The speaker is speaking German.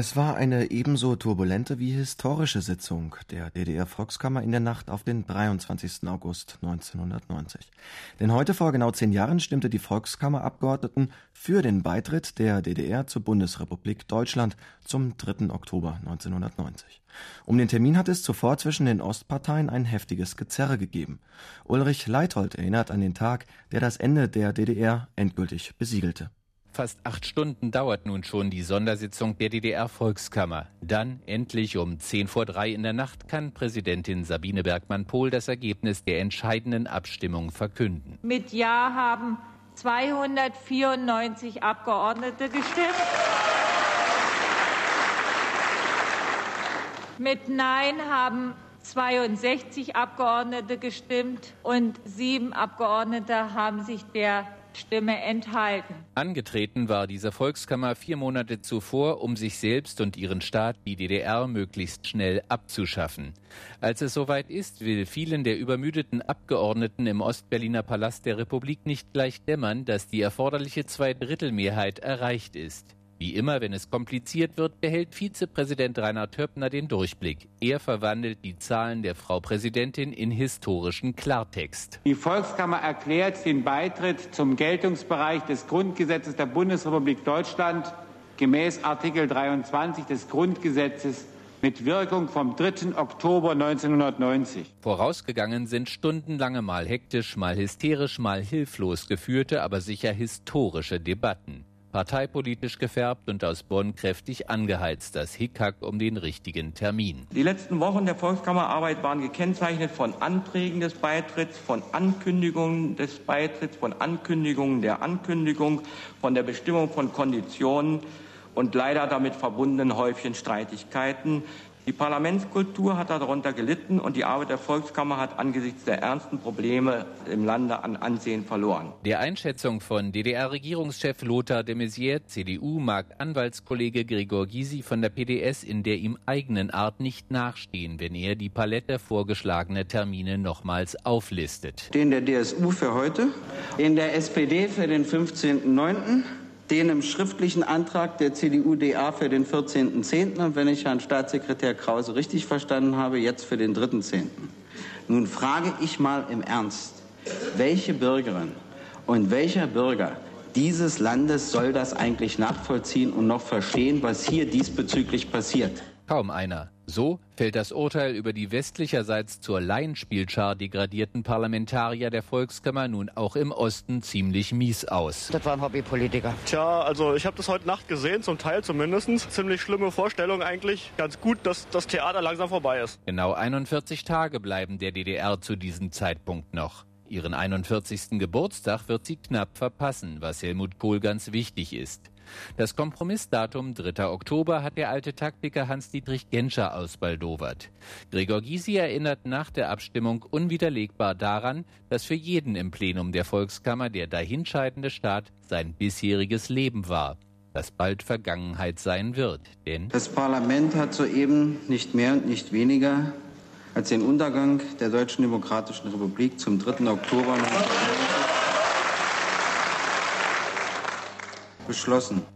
Es war eine ebenso turbulente wie historische Sitzung der DDR-Volkskammer in der Nacht auf den 23. August 1990. Denn heute vor genau zehn Jahren stimmte die Volkskammerabgeordneten für den Beitritt der DDR zur Bundesrepublik Deutschland zum 3. Oktober 1990. Um den Termin hat es zuvor zwischen den Ostparteien ein heftiges Gezerre gegeben. Ulrich Leithold erinnert an den Tag, der das Ende der DDR endgültig besiegelte. Fast acht Stunden dauert nun schon die Sondersitzung der DDR-Volkskammer. Dann, endlich um zehn vor drei in der Nacht, kann Präsidentin Sabine Bergmann-Pohl das Ergebnis der entscheidenden Abstimmung verkünden. Mit Ja haben 294 Abgeordnete gestimmt. Mit Nein haben 62 Abgeordnete gestimmt und sieben Abgeordnete haben sich der Stimme enthalten. Angetreten war diese Volkskammer vier Monate zuvor, um sich selbst und ihren Staat, die DDR, möglichst schnell abzuschaffen. Als es soweit ist, will vielen der übermüdeten Abgeordneten im Ostberliner Palast der Republik nicht gleich dämmern, dass die erforderliche Zweidrittelmehrheit erreicht ist. Wie immer, wenn es kompliziert wird, behält Vizepräsident Rainer Töppner den Durchblick. Er verwandelt die Zahlen der Frau Präsidentin in historischen Klartext. Die Volkskammer erklärt den Beitritt zum Geltungsbereich des Grundgesetzes der Bundesrepublik Deutschland gemäß Artikel 23 des Grundgesetzes mit Wirkung vom 3. Oktober 1990. Vorausgegangen sind stundenlange mal hektisch, mal hysterisch, mal hilflos geführte, aber sicher historische Debatten parteipolitisch gefärbt und aus Bonn kräftig angeheizt, das Hickhack um den richtigen Termin. Die letzten Wochen der Volkskammerarbeit waren gekennzeichnet von Anträgen des Beitritts, von Ankündigungen des Beitritts, von Ankündigungen der Ankündigung, von der Bestimmung von Konditionen und leider damit verbundenen Häufchen Streitigkeiten, die Parlamentskultur hat darunter gelitten und die Arbeit der Volkskammer hat angesichts der ernsten Probleme im Lande an Ansehen verloren. Der Einschätzung von DDR-Regierungschef Lothar de Maizière, CDU, mag Anwaltskollege Gregor Gysi von der PDS in der ihm eigenen Art nicht nachstehen, wenn er die Palette vorgeschlagener Termine nochmals auflistet. Den der DSU für heute, den der SPD für den 15.09., den im schriftlichen Antrag der CDU-DA für den 14.10. und wenn ich Herrn Staatssekretär Krause richtig verstanden habe, jetzt für den 3.10. Nun frage ich mal im Ernst, welche Bürgerin und welcher Bürger dieses Landes soll das eigentlich nachvollziehen und noch verstehen, was hier diesbezüglich passiert? Kaum einer. So fällt das Urteil über die westlicherseits zur Laienspielschar degradierten Parlamentarier der Volkskammer nun auch im Osten ziemlich mies aus. Das waren Hobbypolitiker. Tja, also ich habe das heute Nacht gesehen, zum Teil zumindest. Ziemlich schlimme Vorstellung eigentlich. Ganz gut, dass das Theater langsam vorbei ist. Genau 41 Tage bleiben der DDR zu diesem Zeitpunkt noch. Ihren 41. Geburtstag wird sie knapp verpassen, was Helmut Kohl ganz wichtig ist. Das Kompromissdatum 3. Oktober hat der alte Taktiker Hans-Dietrich Genscher ausbaldowert. Gregor Gysi erinnert nach der Abstimmung unwiderlegbar daran, dass für jeden im Plenum der Volkskammer der dahinscheidende Staat sein bisheriges Leben war das bald Vergangenheit sein wird. Denn das Parlament hat soeben nicht mehr und nicht weniger als den Untergang der Deutschen Demokratischen Republik zum 3. Oktober beschlossen.